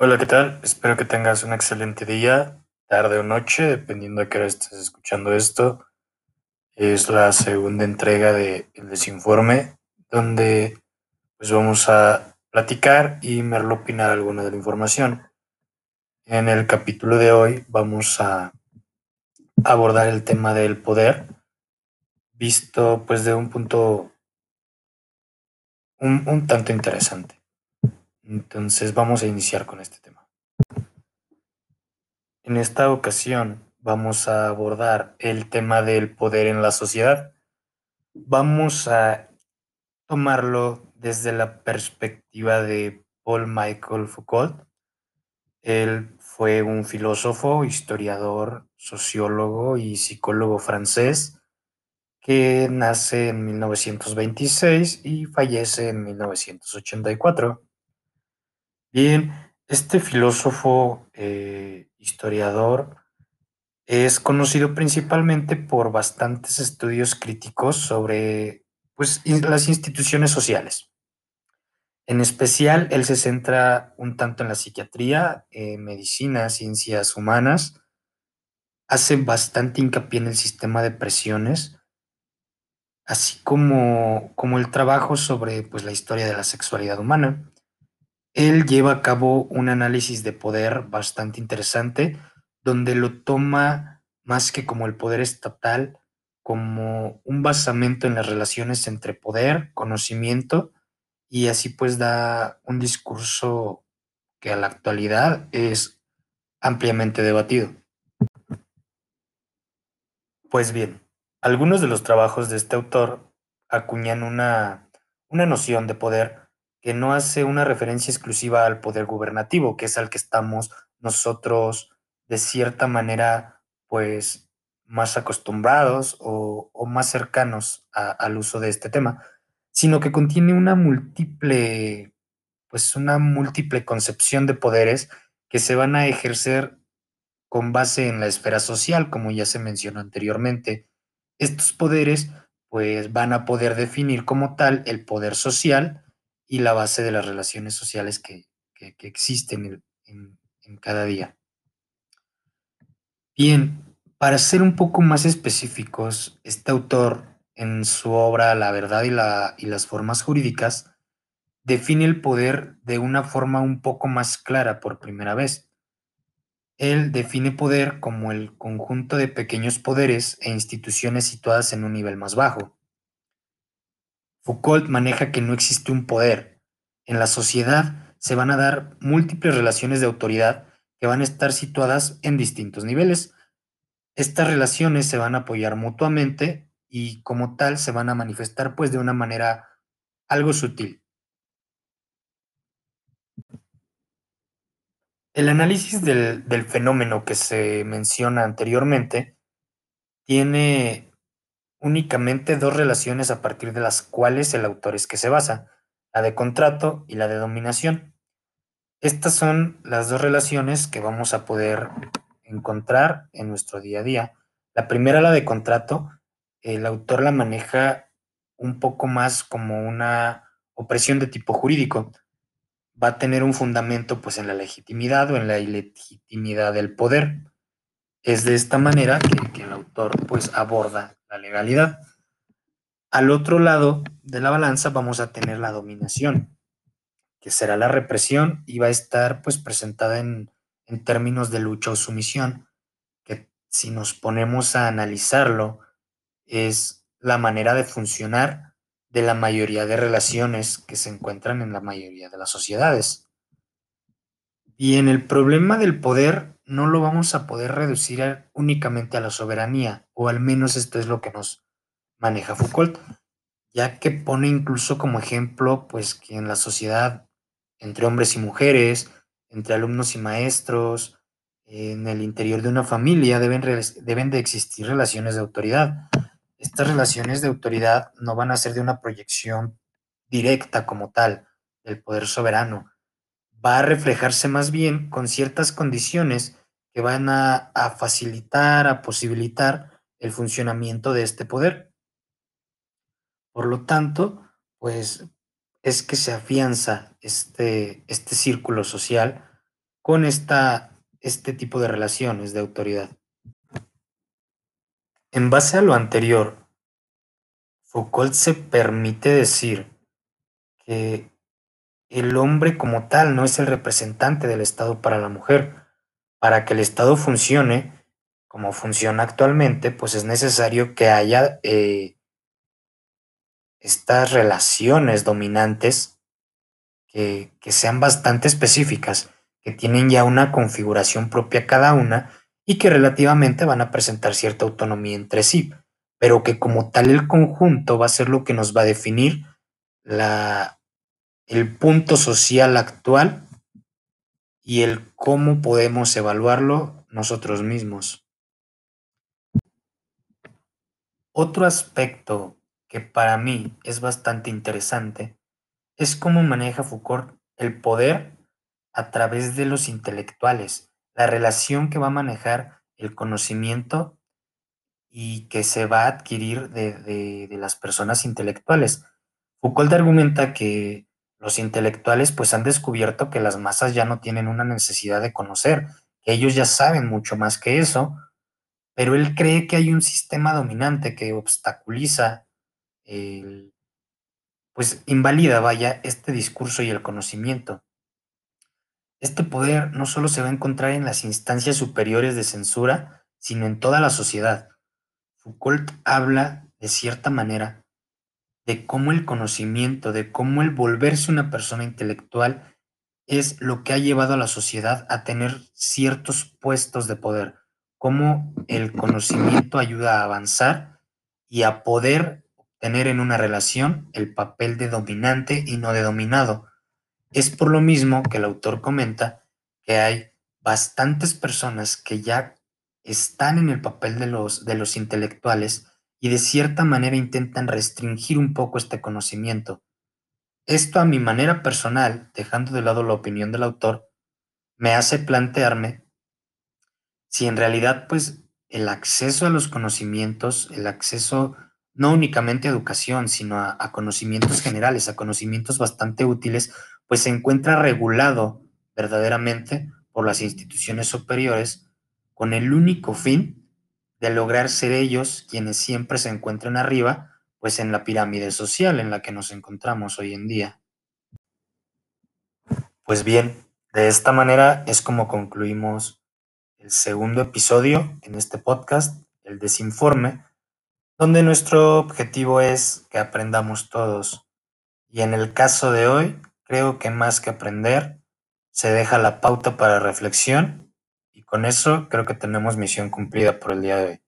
Hola, ¿qué tal? Espero que tengas un excelente día, tarde o noche, dependiendo de qué hora estés escuchando esto. Es la segunda entrega de El Desinforme, donde pues vamos a platicar y merlopinar alguna de la información. En el capítulo de hoy vamos a abordar el tema del poder, visto pues de un punto un, un tanto interesante. Entonces vamos a iniciar con este tema. En esta ocasión vamos a abordar el tema del poder en la sociedad. Vamos a tomarlo desde la perspectiva de Paul Michael Foucault. Él fue un filósofo, historiador, sociólogo y psicólogo francés que nace en 1926 y fallece en 1984. Bien, este filósofo eh, historiador es conocido principalmente por bastantes estudios críticos sobre pues, las instituciones sociales. En especial, él se centra un tanto en la psiquiatría, medicina, ciencias humanas, hace bastante hincapié en el sistema de presiones, así como, como el trabajo sobre pues, la historia de la sexualidad humana. Él lleva a cabo un análisis de poder bastante interesante, donde lo toma más que como el poder estatal, como un basamento en las relaciones entre poder, conocimiento, y así pues da un discurso que a la actualidad es ampliamente debatido. Pues bien, algunos de los trabajos de este autor acuñan una, una noción de poder que no hace una referencia exclusiva al poder gubernativo, que es al que estamos nosotros de cierta manera, pues, más acostumbrados o, más cercanos al uso de este tema, sino que contiene una múltiple, pues, una múltiple concepción de poderes que se van a ejercer con base en la esfera social, como ya se mencionó anteriormente. Estos poderes, pues, van a poder definir como tal el poder social, y la base de las relaciones sociales que, que, existen en, en, cada día. Bien, para ser un poco más específicos, este autor en su obra La verdad y, la, y las formas jurídicas define el poder de una forma un poco más clara por primera vez. Él define poder como el conjunto de pequeños poderes e instituciones situadas en un nivel más bajo. Foucault maneja que no existe un poder. En la sociedad se van a dar múltiples relaciones de autoridad que van a estar situadas en distintos niveles. Estas relaciones se van a apoyar mutuamente y como tal se van a manifestar pues de una manera algo sutil. El análisis del, del fenómeno que se menciona anteriormente tiene únicamente dos relaciones a partir de las cuales el autor es que se basa, la de contrato y la de dominación. Estas son las dos relaciones que vamos a poder encontrar en nuestro día a día. La primera, la de contrato, el autor la maneja un poco más como una opresión de tipo jurídico. Va a tener un fundamento pues en la legitimidad o en la ilegitimidad del poder. Es de esta manera que, que el autor pues aborda la legalidad. Al otro lado de la balanza vamos a tener la dominación, que será la represión y va a estar pues presentada en, en términos de lucha o sumisión, que si nos ponemos a analizarlo es la manera de funcionar de la mayoría de relaciones que se encuentran en la mayoría de las sociedades. Y en el problema del poder no lo vamos a poder reducir únicamente a la soberanía, o al menos esto es lo que nos maneja Foucault, ya que pone incluso como ejemplo pues que en la sociedad entre hombres y mujeres, entre alumnos y maestros, en el interior de una familia deben, deben de existir relaciones de autoridad. Estas relaciones de autoridad no van a ser de una proyección directa como tal del poder soberano, va a reflejarse más bien con ciertas condiciones que van a, a, facilitar, a posibilitar el funcionamiento de este poder. Por lo tanto, pues es que se afianza este, este círculo social con esta, este tipo de relaciones de autoridad. En base a lo anterior, Foucault se permite decir que el hombre como tal no es el representante del Estado para la mujer. Para que el Estado funcione como funciona actualmente, pues es necesario que haya eh, estas relaciones dominantes que, que sean bastante específicas, que tienen ya una configuración propia cada una y que relativamente van a presentar cierta autonomía entre sí, pero que como tal el conjunto va a ser lo que nos va a definir la, el punto social actual y el cómo podemos evaluarlo nosotros mismos. Otro aspecto que para mí es bastante interesante es cómo maneja Foucault el poder a través de los intelectuales, la relación que va a manejar el conocimiento y que se va a adquirir de, de las personas intelectuales. Foucault argumenta que los intelectuales pues han descubierto que las masas ya no tienen una necesidad de conocer, que ellos ya saben mucho más que eso, pero él cree que hay un sistema dominante que obstaculiza, pues invalida, vaya, este discurso y el conocimiento. Este poder no solo se va a encontrar en las instancias superiores de censura, sino en toda la sociedad. Foucault habla, de cierta manera, de cómo el conocimiento, de cómo el volverse una persona intelectual es lo que ha llevado a la sociedad a tener ciertos puestos de poder, cómo el conocimiento ayuda a avanzar y a poder tener en una relación el papel de dominante y no de dominado. Es por lo mismo que el autor comenta que hay bastantes personas que ya están en el papel de los, de los intelectuales y de cierta manera intentan restringir un poco este conocimiento. Esto a mi manera personal, dejando de lado la opinión del autor, me hace plantearme si en realidad pues el acceso a los conocimientos, el acceso no únicamente a educación, sino a, a conocimientos generales, a conocimientos bastante útiles, pues se encuentra regulado verdaderamente por las instituciones superiores con el único fin de lograr ser ellos quienes siempre se encuentran arriba, pues en la pirámide social en la que nos encontramos hoy en día. Pues bien, de esta manera es como concluimos el segundo episodio en este podcast, el desinforme, donde nuestro objetivo es que aprendamos todos. Y en el caso de hoy, creo que más que aprender, se deja la pauta para reflexión con eso creo que tenemos misión cumplida por el día de hoy.